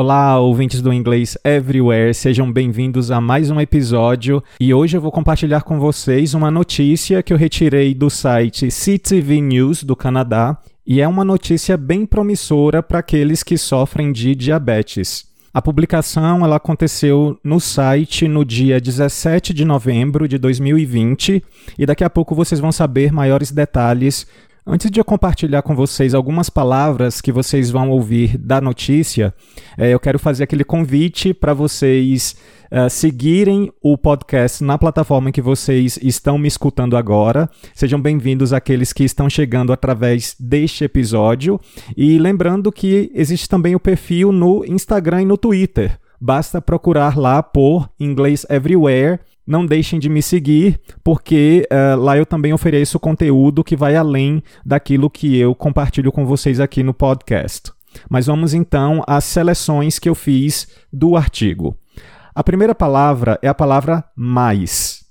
Olá, ouvintes do Inglês Everywhere, sejam bem-vindos a mais um episódio. E hoje eu vou compartilhar com vocês uma notícia que eu retirei do site CTV News do Canadá. E é uma notícia bem promissora para aqueles que sofrem de diabetes. A publicação ela aconteceu no site no dia 17 de novembro de 2020 e daqui a pouco vocês vão saber maiores detalhes Antes de eu compartilhar com vocês algumas palavras que vocês vão ouvir da notícia, é, eu quero fazer aquele convite para vocês uh, seguirem o podcast na plataforma em que vocês estão me escutando agora. Sejam bem-vindos aqueles que estão chegando através deste episódio. E lembrando que existe também o perfil no Instagram e no Twitter. Basta procurar lá por Inglês Everywhere não deixem de me seguir, porque uh, lá eu também ofereço conteúdo que vai além daquilo que eu compartilho com vocês aqui no podcast. Mas vamos então às seleções que eu fiz do artigo. A primeira palavra é a palavra mais.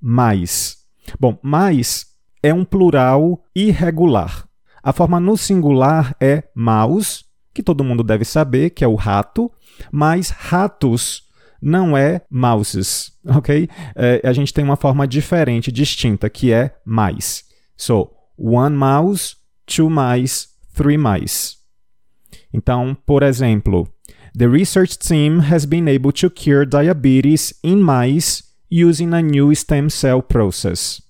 Mais. Bom, mais é um plural irregular. A forma no singular é maus, que todo mundo deve saber, que é o rato, mas ratos não é mouses, ok? É, a gente tem uma forma diferente, distinta, que é mais. So, one mouse, two mice, three mice. Então, por exemplo, the research team has been able to cure diabetes in mice using a new stem cell process.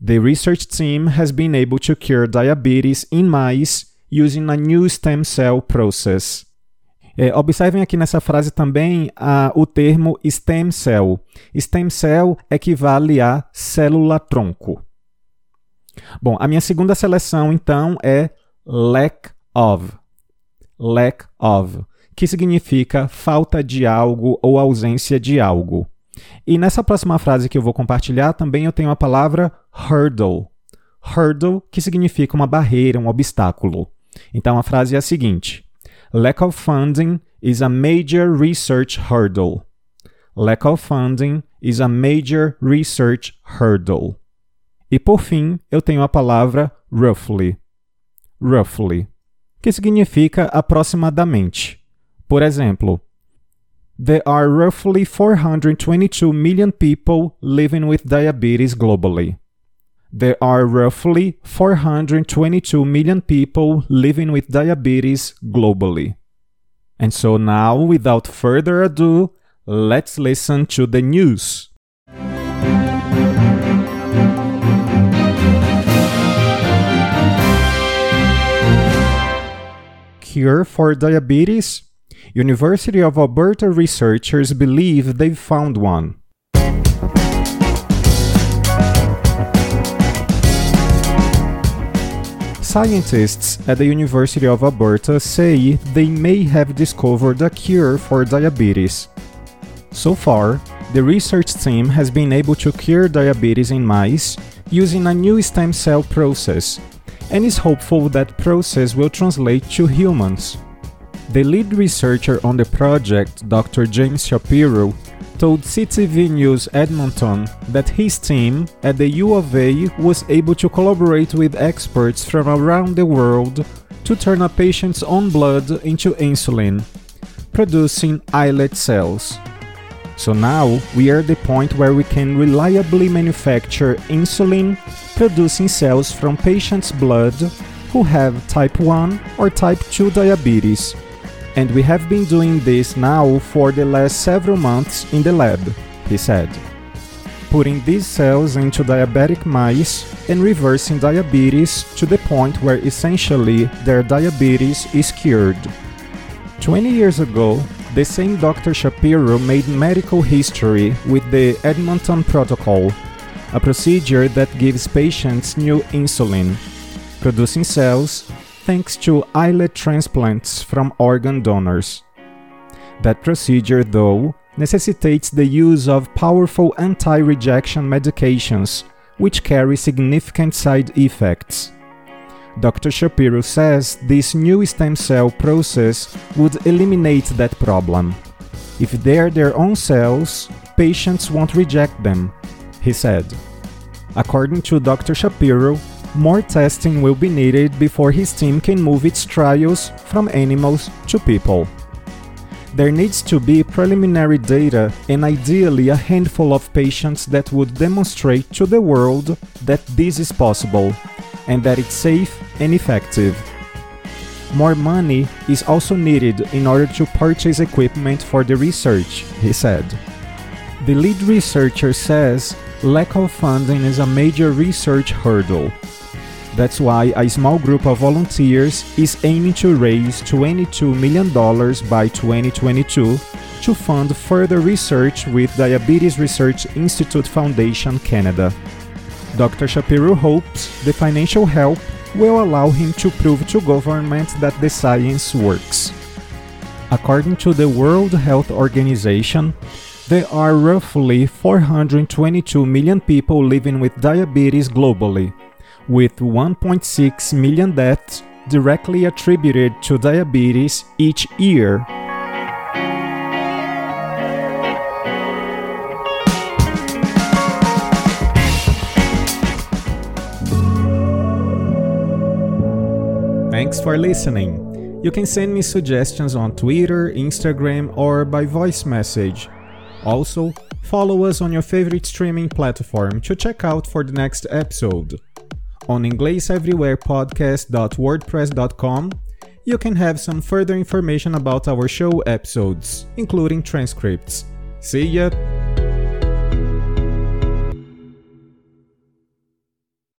The research team has been able to cure diabetes in mice using a new stem cell process. É, observem aqui nessa frase também o termo stem cell. Stem cell equivale a célula-tronco. Bom, a minha segunda seleção então é lack of. Lack of, que significa falta de algo ou ausência de algo. E nessa próxima frase que eu vou compartilhar também eu tenho a palavra hurdle. Hurdle, que significa uma barreira, um obstáculo. Então a frase é a seguinte: Lack of funding is a major research hurdle. Lack of funding is a major research hurdle. E por fim, eu tenho a palavra roughly. Roughly, que significa aproximadamente. Por exemplo, There are roughly 422 million people living with diabetes globally. There are roughly 422 million people living with diabetes globally. And so now, without further ado, let's listen to the news. Cure for diabetes? University of Alberta researchers believe they've found one. Scientists at the University of Alberta say they may have discovered a cure for diabetes. So far, the research team has been able to cure diabetes in mice using a new stem cell process and is hopeful that process will translate to humans. The lead researcher on the project, Dr. James Shapiro, told CTV News Edmonton that his team at the U of A was able to collaborate with experts from around the world to turn a patient's own blood into insulin, producing islet cells. So now we are at the point where we can reliably manufacture insulin producing cells from patients' blood who have type 1 or type 2 diabetes and we have been doing this now for the last several months in the lab, he said. Putting these cells into diabetic mice and reversing diabetes to the point where essentially their diabetes is cured. 20 years ago, the same Dr. Shapiro made medical history with the Edmonton Protocol, a procedure that gives patients new insulin, producing cells thanks to islet transplants from organ donors. That procedure, though, necessitates the use of powerful anti rejection medications, which carry significant side effects. Dr. Shapiro says this new stem cell process would eliminate that problem. If they're their own cells, patients won't reject them, he said. According to Dr. Shapiro, more testing will be needed before his team can move its trials from animals to people. There needs to be preliminary data and ideally a handful of patients that would demonstrate to the world that this is possible and that it's safe and effective. More money is also needed in order to purchase equipment for the research, he said. The lead researcher says lack of funding is a major research hurdle. That's why a small group of volunteers is aiming to raise $22 million by 2022 to fund further research with Diabetes Research Institute Foundation Canada. Dr. Shapiro hopes the financial help will allow him to prove to government that the science works. According to the World Health Organization, there are roughly 422 million people living with diabetes globally, with 1.6 million deaths directly attributed to diabetes each year. Thanks for listening. You can send me suggestions on Twitter, Instagram, or by voice message. Also, follow us on your favorite streaming platform to check out for the next episode. On ingleseverywherepodcast.wordpress.com, you can have some further information about our show episodes, including transcripts. See ya!